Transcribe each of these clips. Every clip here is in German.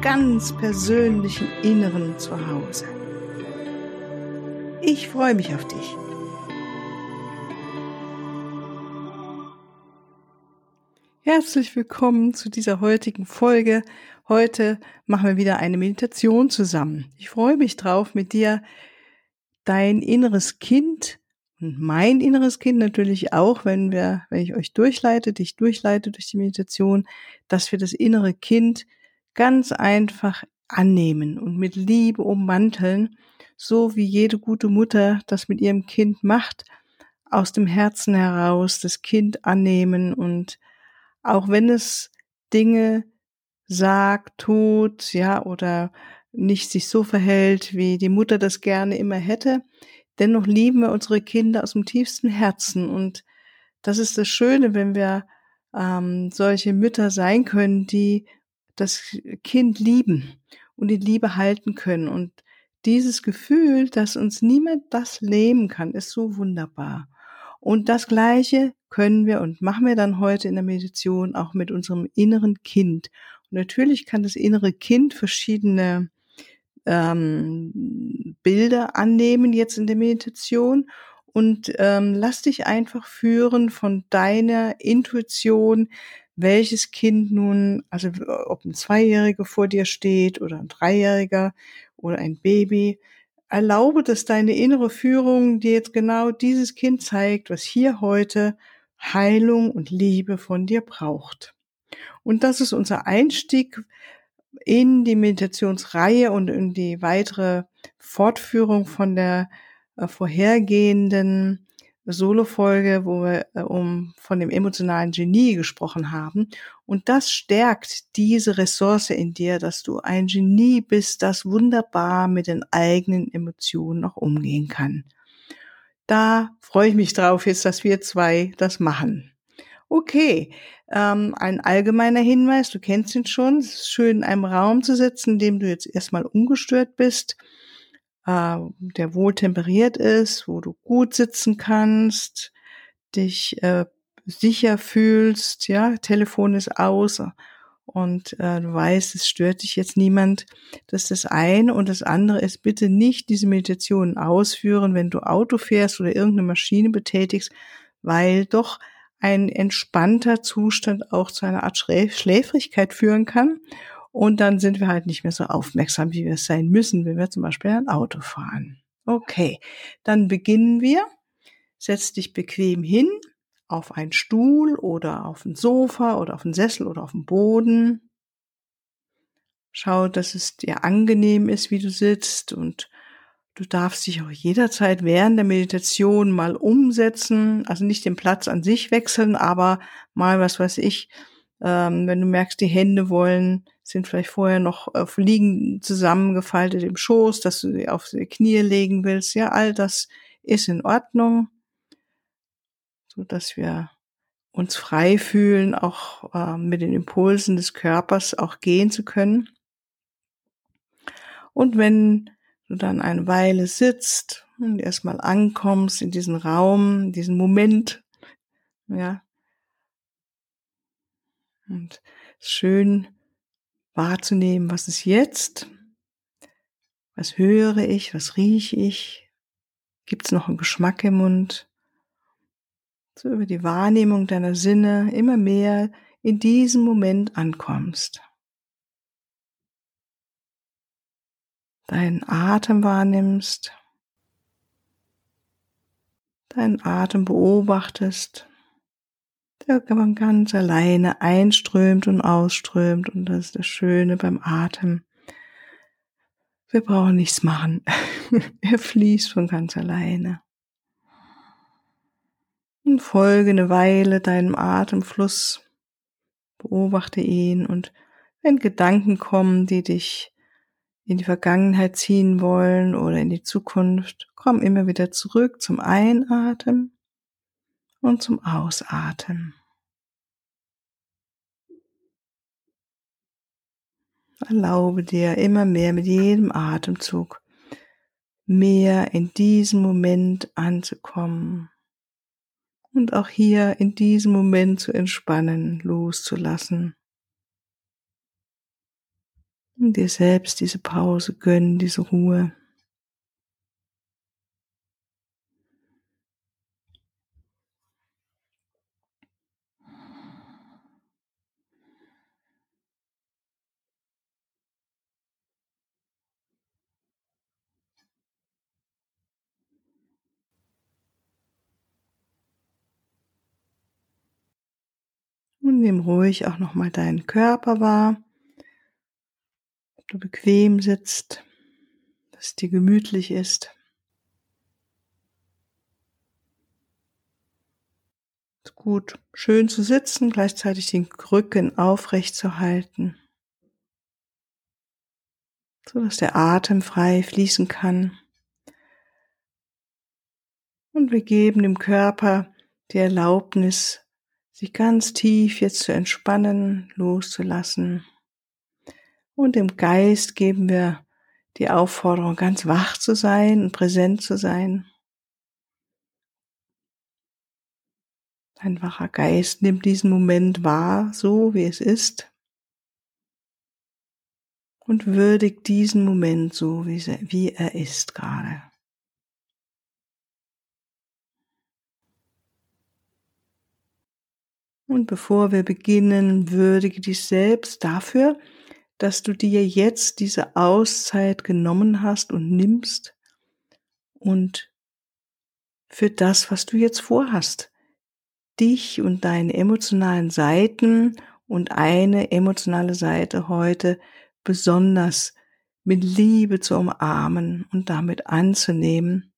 ganz persönlichen Inneren zu Hause. Ich freue mich auf dich. Herzlich willkommen zu dieser heutigen Folge. Heute machen wir wieder eine Meditation zusammen. Ich freue mich drauf, mit dir dein inneres Kind und mein inneres Kind natürlich auch, wenn wir, wenn ich euch durchleite, dich durchleite durch die Meditation, dass wir das innere Kind ganz einfach annehmen und mit Liebe ummanteln, so wie jede gute Mutter das mit ihrem Kind macht, aus dem Herzen heraus das Kind annehmen und auch wenn es Dinge sagt, tut, ja, oder nicht sich so verhält, wie die Mutter das gerne immer hätte. Dennoch lieben wir unsere Kinder aus dem tiefsten Herzen. Und das ist das Schöne, wenn wir ähm, solche Mütter sein können, die das Kind lieben und die Liebe halten können. Und dieses Gefühl, dass uns niemand das nehmen kann, ist so wunderbar. Und das Gleiche können wir und machen wir dann heute in der Meditation auch mit unserem inneren Kind. Und natürlich kann das innere Kind verschiedene ähm, Bilder annehmen jetzt in der Meditation und ähm, lass dich einfach führen von deiner Intuition, welches Kind nun, also ob ein Zweijähriger vor dir steht oder ein Dreijähriger oder ein Baby, erlaube, dass deine innere Führung dir jetzt genau dieses Kind zeigt, was hier heute Heilung und Liebe von dir braucht. Und das ist unser Einstieg in die Meditationsreihe und in die weitere Fortführung von der äh, vorhergehenden Solo-Folge, wo wir äh, um von dem emotionalen Genie gesprochen haben. Und das stärkt diese Ressource in dir, dass du ein Genie bist, das wunderbar mit den eigenen Emotionen noch umgehen kann. Da freue ich mich drauf jetzt, dass wir zwei das machen. Okay, ähm, ein allgemeiner Hinweis, du kennst ihn schon, es ist schön in einem Raum zu sitzen, in dem du jetzt erstmal ungestört bist, äh, der wohl temperiert ist, wo du gut sitzen kannst, dich äh, sicher fühlst, ja, Telefon ist aus und äh, du weißt, es stört dich jetzt niemand. Das ist das eine und das andere ist bitte nicht diese Meditation ausführen, wenn du Auto fährst oder irgendeine Maschine betätigst, weil doch ein entspannter Zustand auch zu einer Art Schläfrigkeit führen kann. Und dann sind wir halt nicht mehr so aufmerksam, wie wir es sein müssen, wenn wir zum Beispiel ein Auto fahren. Okay, dann beginnen wir. Setz dich bequem hin auf einen Stuhl oder auf ein Sofa oder auf einen Sessel oder auf den Boden. Schau, dass es dir angenehm ist, wie du sitzt und Du darfst dich auch jederzeit während der Meditation mal umsetzen, also nicht den Platz an sich wechseln, aber mal, was weiß ich, ähm, wenn du merkst, die Hände wollen, sind vielleicht vorher noch auf liegen zusammengefaltet im Schoß, dass du sie auf die Knie legen willst. Ja, all das ist in Ordnung, so dass wir uns frei fühlen, auch äh, mit den Impulsen des Körpers auch gehen zu können. Und wenn du dann eine Weile sitzt und erstmal ankommst in diesen Raum, in diesen Moment, ja. Und schön wahrzunehmen, was ist jetzt? Was höre ich? Was rieche ich? Gibt es noch einen Geschmack im Mund? So über die Wahrnehmung deiner Sinne immer mehr in diesem Moment ankommst. deinen Atem wahrnimmst, deinen Atem beobachtest, der ganz alleine einströmt und ausströmt und das ist das Schöne beim Atem. Wir brauchen nichts machen. er fließt von ganz alleine. Und folge eine Weile deinem Atemfluss, beobachte ihn und wenn Gedanken kommen, die dich in die Vergangenheit ziehen wollen oder in die Zukunft, komm immer wieder zurück zum Einatmen und zum Ausatmen. Erlaube dir immer mehr mit jedem Atemzug mehr in diesem Moment anzukommen und auch hier in diesem Moment zu entspannen, loszulassen. Und dir selbst diese Pause gönnen, diese Ruhe. Nimm ruhig auch nochmal deinen Körper wahr. Ob du bequem sitzt, dass es dir gemütlich ist. ist gut, schön zu sitzen, gleichzeitig den Rücken aufrecht zu halten, so dass der Atem frei fließen kann. Und wir geben dem Körper die Erlaubnis, sich ganz tief jetzt zu entspannen, loszulassen. Und dem Geist geben wir die Aufforderung, ganz wach zu sein und präsent zu sein. Ein wacher Geist nimmt diesen Moment wahr, so wie es ist, und würdigt diesen Moment so, wie er ist gerade. Und bevor wir beginnen, würdige dich selbst dafür, dass du dir jetzt diese Auszeit genommen hast und nimmst und für das, was du jetzt vorhast, dich und deine emotionalen Seiten und eine emotionale Seite heute besonders mit Liebe zu umarmen und damit anzunehmen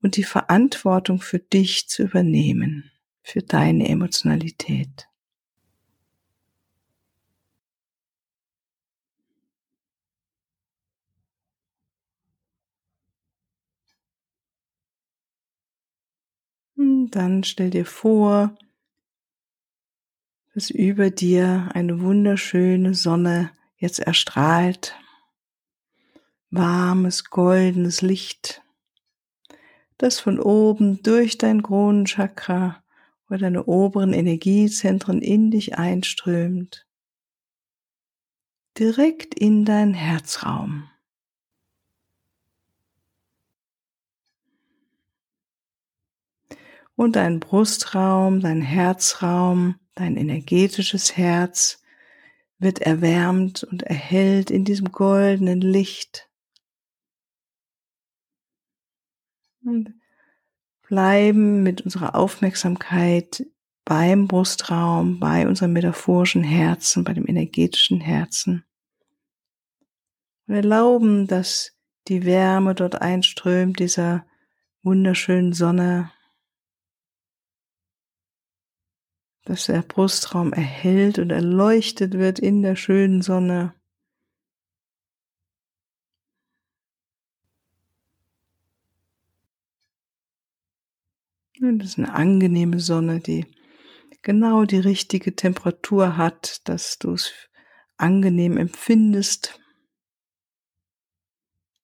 und die Verantwortung für dich zu übernehmen für deine Emotionalität. Und dann stell dir vor, dass über dir eine wunderschöne Sonne jetzt erstrahlt. Warmes, goldenes Licht, das von oben durch dein Kronenchakra wo deine oberen Energiezentren in dich einströmt, direkt in deinen Herzraum. Und dein Brustraum, dein Herzraum, dein energetisches Herz wird erwärmt und erhellt in diesem goldenen Licht. Und bleiben mit unserer Aufmerksamkeit beim Brustraum, bei unserem metaphorischen Herzen, bei dem energetischen Herzen. Und erlauben, dass die Wärme dort einströmt, dieser wunderschönen Sonne, dass der Brustraum erhellt und erleuchtet wird in der schönen Sonne. Das ist eine angenehme Sonne, die genau die richtige Temperatur hat, dass du es angenehm empfindest.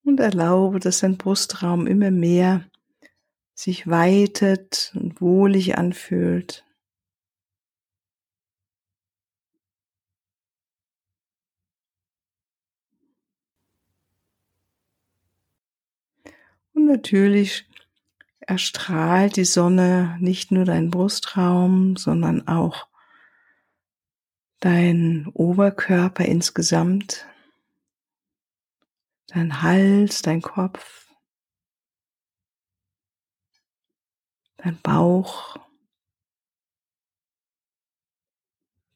Und erlaube, dass dein Brustraum immer mehr sich weitet und wohlig anfühlt. Und natürlich erstrahlt die Sonne nicht nur deinen Brustraum, sondern auch dein Oberkörper insgesamt, dein Hals, dein Kopf, dein Bauch,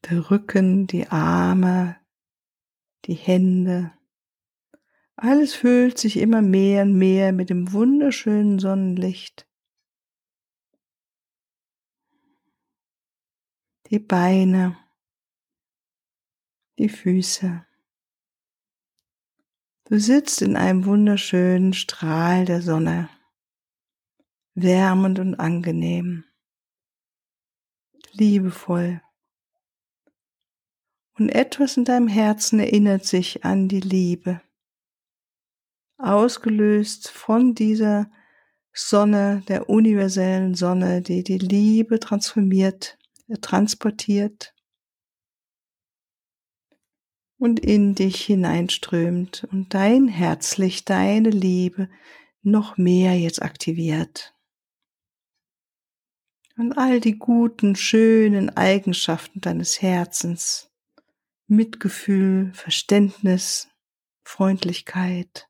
der Rücken, die Arme, die Hände. Alles füllt sich immer mehr und mehr mit dem wunderschönen Sonnenlicht. Die Beine, die Füße, Du sitzt in einem wunderschönen Strahl der Sonne, wärmend und angenehm, liebevoll. Und etwas in deinem Herzen erinnert sich an die Liebe, ausgelöst von dieser Sonne, der universellen Sonne, die die Liebe transformiert, äh, transportiert und in dich hineinströmt und dein Herzlicht, deine Liebe noch mehr jetzt aktiviert. Und all die guten, schönen Eigenschaften deines Herzens, Mitgefühl, Verständnis, Freundlichkeit,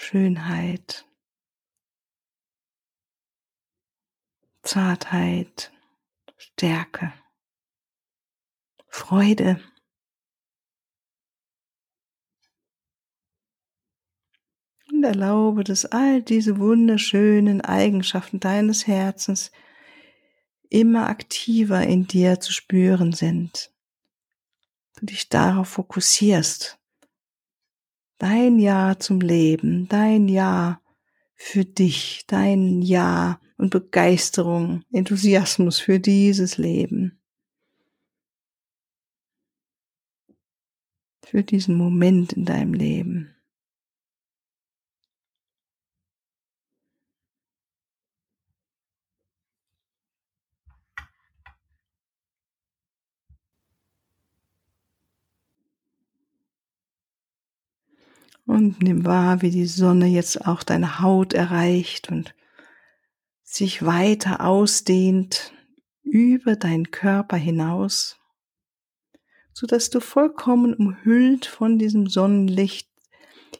Schönheit, Zartheit, Stärke, Freude. Und erlaube, dass all diese wunderschönen Eigenschaften deines Herzens immer aktiver in dir zu spüren sind. Du dich darauf fokussierst. Dein Ja zum Leben, dein Ja für dich, dein Ja und Begeisterung, Enthusiasmus für dieses Leben. Für diesen Moment in deinem Leben. Und nimm wahr, wie die Sonne jetzt auch deine Haut erreicht und sich weiter ausdehnt über deinen Körper hinaus, so dass du vollkommen umhüllt von diesem Sonnenlicht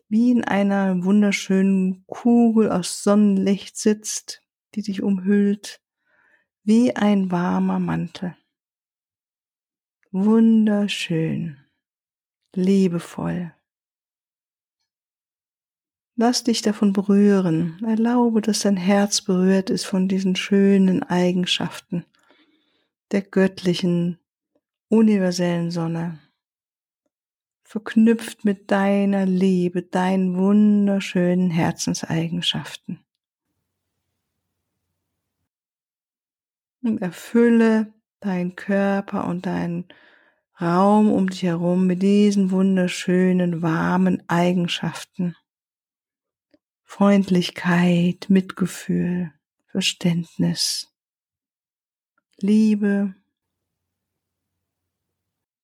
wie in einer wunderschönen Kugel aus Sonnenlicht sitzt, die dich umhüllt, wie ein warmer Mantel. Wunderschön, liebevoll. Lass dich davon berühren. Erlaube, dass dein Herz berührt ist von diesen schönen Eigenschaften der göttlichen, universellen Sonne. Verknüpft mit deiner Liebe, deinen wunderschönen Herzenseigenschaften. Und erfülle deinen Körper und deinen Raum um dich herum mit diesen wunderschönen, warmen Eigenschaften. Freundlichkeit, Mitgefühl, Verständnis, Liebe,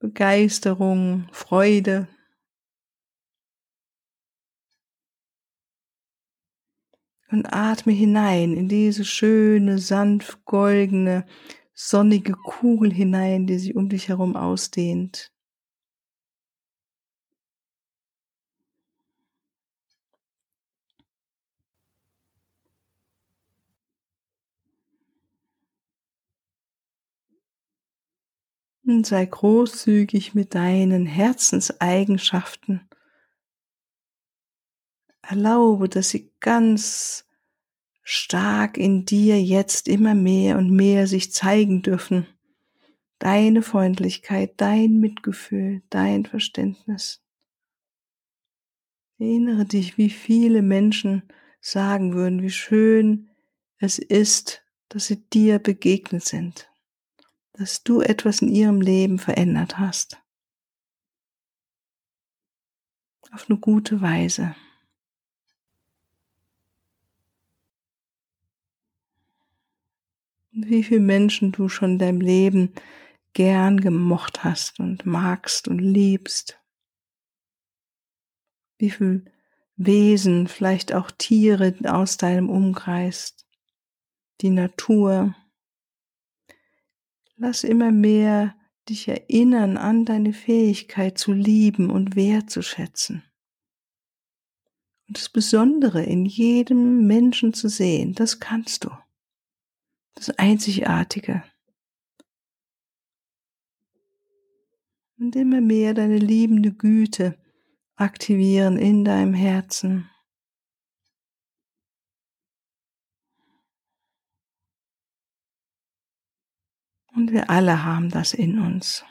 Begeisterung, Freude. Und atme hinein in diese schöne, sanft goldene, sonnige Kugel hinein, die sich um dich herum ausdehnt. Und sei großzügig mit deinen Herzenseigenschaften. Erlaube, dass sie ganz stark in dir jetzt immer mehr und mehr sich zeigen dürfen. Deine Freundlichkeit, dein Mitgefühl, dein Verständnis. Erinnere dich, wie viele Menschen sagen würden, wie schön es ist, dass sie dir begegnet sind dass du etwas in ihrem Leben verändert hast. Auf eine gute Weise. Wie viele Menschen du schon in deinem Leben gern gemocht hast und magst und liebst. Wie viel Wesen, vielleicht auch Tiere aus deinem Umkreis, die Natur, Lass immer mehr dich erinnern an deine Fähigkeit zu lieben und wertzuschätzen. Und das Besondere in jedem Menschen zu sehen, das kannst du. Das Einzigartige. Und immer mehr deine liebende Güte aktivieren in deinem Herzen. Und wir alle haben das in uns.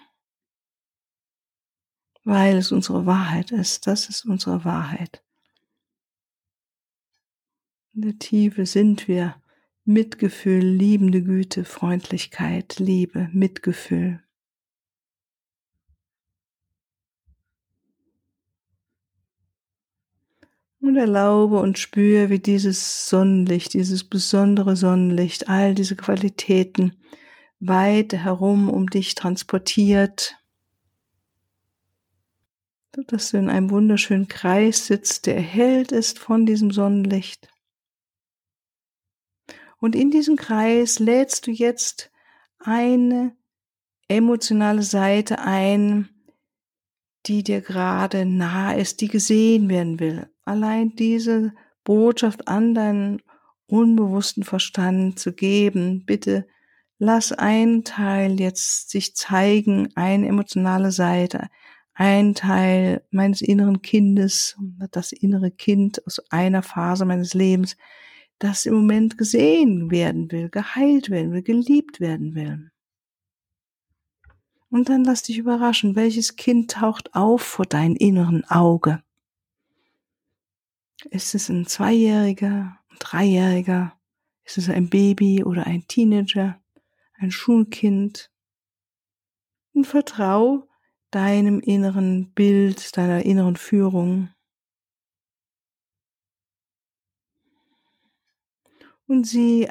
Weil es unsere Wahrheit ist. Das ist unsere Wahrheit. In der Tiefe sind wir Mitgefühl, liebende Güte, Freundlichkeit, Liebe, Mitgefühl. Und erlaube und spüre, wie dieses Sonnenlicht, dieses besondere Sonnenlicht, all diese Qualitäten weit herum um dich transportiert, dass du in einem wunderschönen Kreis sitzt, der erhellt ist von diesem Sonnenlicht. Und in diesem Kreis lädst du jetzt eine emotionale Seite ein, die dir gerade nahe ist, die gesehen werden will. Allein diese Botschaft an deinen unbewussten Verstand zu geben, bitte lass ein Teil jetzt sich zeigen, eine emotionale Seite, ein Teil meines inneren Kindes, das innere Kind aus einer Phase meines Lebens, das im Moment gesehen werden will, geheilt werden will, geliebt werden will. Und dann lass dich überraschen, welches Kind taucht auf vor deinem inneren Auge. Ist es ein Zweijähriger, ein Dreijähriger? Ist es ein Baby oder ein Teenager, ein Schulkind? Und vertrau deinem inneren Bild, deiner inneren Führung. Und sieh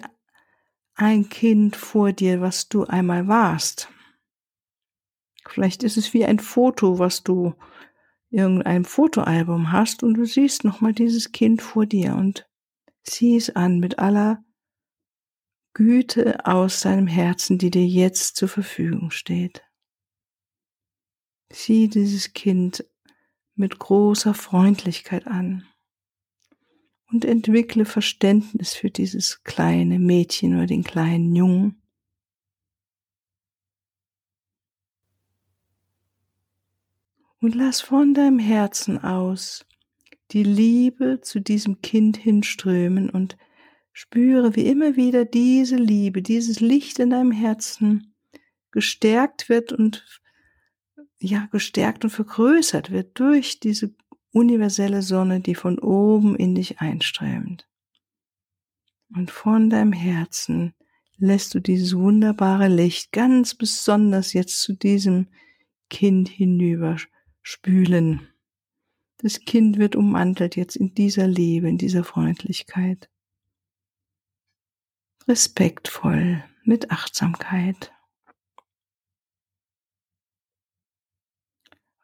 ein Kind vor dir, was du einmal warst. Vielleicht ist es wie ein Foto, was du irgendeinem Fotoalbum hast und du siehst nochmal dieses Kind vor dir und sieh es an mit aller Güte aus deinem Herzen, die dir jetzt zur Verfügung steht. Sieh dieses Kind mit großer Freundlichkeit an und entwickle Verständnis für dieses kleine Mädchen oder den kleinen Jungen und lass von deinem Herzen aus die Liebe zu diesem Kind hinströmen und spüre, wie immer wieder diese Liebe, dieses Licht in deinem Herzen gestärkt wird und ja, gestärkt und vergrößert wird durch diese universelle Sonne, die von oben in dich einströmt. Und von deinem Herzen lässt du dieses wunderbare Licht ganz besonders jetzt zu diesem Kind hinüber spülen. Das Kind wird ummantelt jetzt in dieser Liebe, in dieser Freundlichkeit. Respektvoll, mit Achtsamkeit.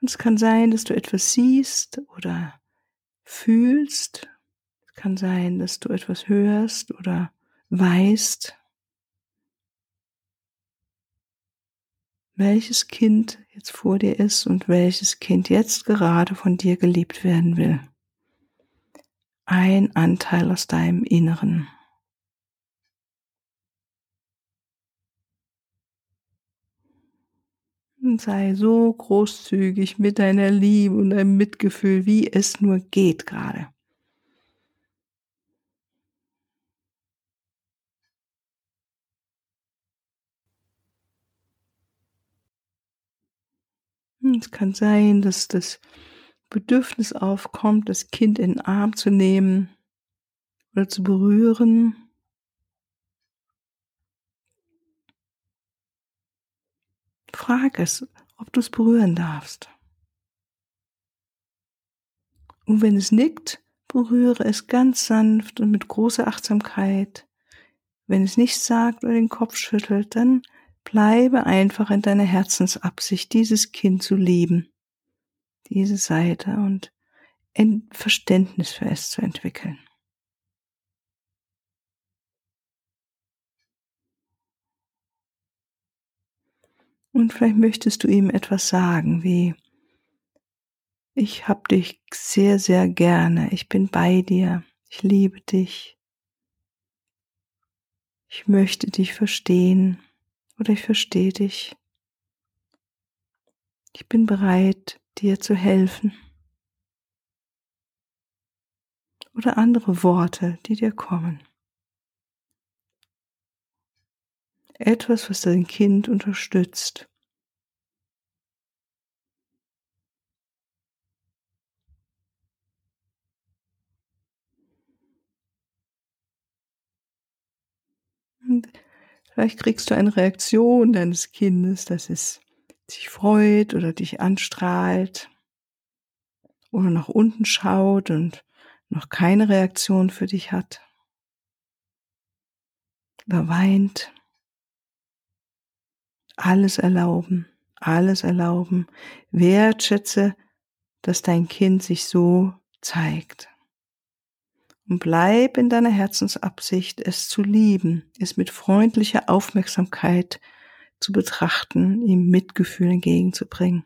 Und es kann sein, dass du etwas siehst oder fühlst. Es kann sein, dass du etwas hörst oder weißt. welches Kind jetzt vor dir ist und welches Kind jetzt gerade von dir geliebt werden will. Ein Anteil aus deinem Inneren. Sei so großzügig mit deiner Liebe und deinem Mitgefühl, wie es nur geht gerade. Es kann sein, dass das Bedürfnis aufkommt, das Kind in den Arm zu nehmen oder zu berühren. Frag es, ob du es berühren darfst. Und wenn es nickt, berühre es ganz sanft und mit großer Achtsamkeit. Wenn es nichts sagt oder den Kopf schüttelt, dann Bleibe einfach in deiner Herzensabsicht, dieses Kind zu lieben, diese Seite und ein Verständnis für es zu entwickeln. Und vielleicht möchtest du ihm etwas sagen, wie ich hab dich sehr, sehr gerne, ich bin bei dir, ich liebe dich, ich möchte dich verstehen oder ich verstehe dich. Ich bin bereit, dir zu helfen. Oder andere Worte, die dir kommen. Etwas, was dein Kind unterstützt. Und vielleicht kriegst du eine Reaktion deines Kindes, dass es sich freut oder dich anstrahlt oder nach unten schaut und noch keine Reaktion für dich hat oder weint. Alles erlauben, alles erlauben. Wertschätze, dass dein Kind sich so zeigt. Und bleib in deiner Herzensabsicht, es zu lieben, es mit freundlicher Aufmerksamkeit zu betrachten, ihm Mitgefühl entgegenzubringen.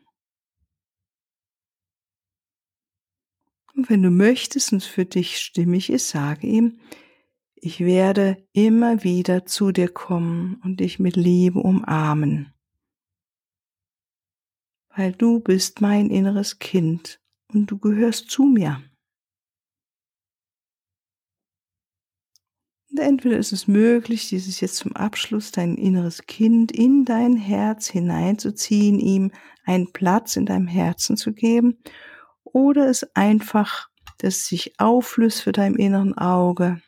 Und wenn du möchtest und es für dich stimmig ist, sage ihm, ich werde immer wieder zu dir kommen und dich mit Liebe umarmen. Weil du bist mein inneres Kind und du gehörst zu mir. Und entweder ist es möglich, dieses jetzt zum Abschluss dein inneres Kind in dein Herz hineinzuziehen, ihm einen Platz in deinem Herzen zu geben, oder es einfach, dass es sich auflöst für dein inneren Auge,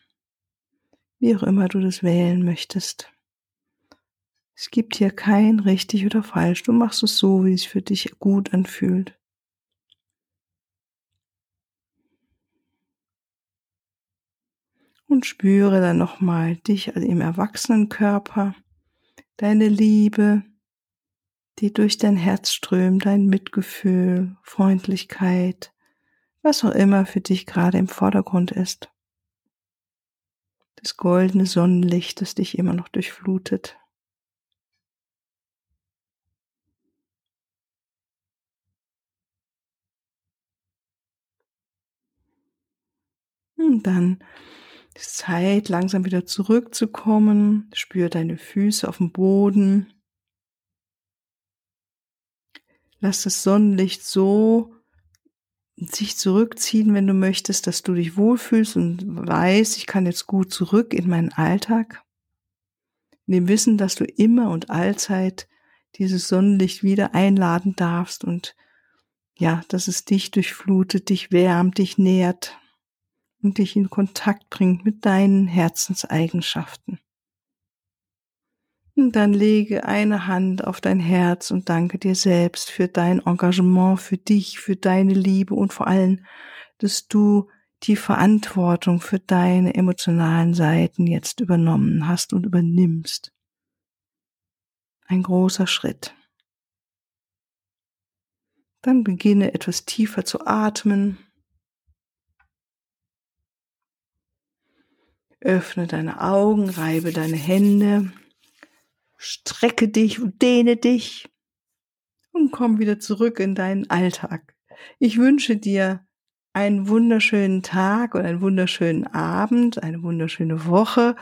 wie auch immer du das wählen möchtest. Es gibt hier kein richtig oder falsch. Du machst es so, wie es für dich gut anfühlt. Und spüre dann nochmal dich im Erwachsenenkörper, deine Liebe, die durch dein Herz strömt, dein Mitgefühl, Freundlichkeit, was auch immer für dich gerade im Vordergrund ist. Das goldene Sonnenlicht, das dich immer noch durchflutet. Und dann ist Zeit, langsam wieder zurückzukommen. Spür deine Füße auf dem Boden. Lass das Sonnenlicht so sich zurückziehen, wenn du möchtest, dass du dich wohlfühlst und weißt, ich kann jetzt gut zurück in meinen Alltag. In dem Wissen, dass du immer und allzeit dieses Sonnenlicht wieder einladen darfst und ja, dass es dich durchflutet, dich wärmt, dich nährt und dich in Kontakt bringt mit deinen Herzenseigenschaften. Dann lege eine Hand auf dein Herz und danke dir selbst für dein Engagement, für dich, für deine Liebe und vor allem, dass du die Verantwortung für deine emotionalen Seiten jetzt übernommen hast und übernimmst. Ein großer Schritt. Dann beginne etwas tiefer zu atmen. Öffne deine Augen, reibe deine Hände strecke dich und dehne dich und komm wieder zurück in deinen Alltag. Ich wünsche dir einen wunderschönen Tag und einen wunderschönen Abend, eine wunderschöne Woche.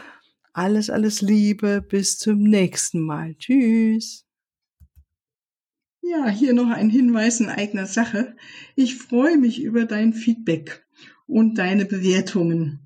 Alles, alles Liebe. Bis zum nächsten Mal. Tschüss. Ja, hier noch ein Hinweis in eigener Sache. Ich freue mich über dein Feedback und deine Bewertungen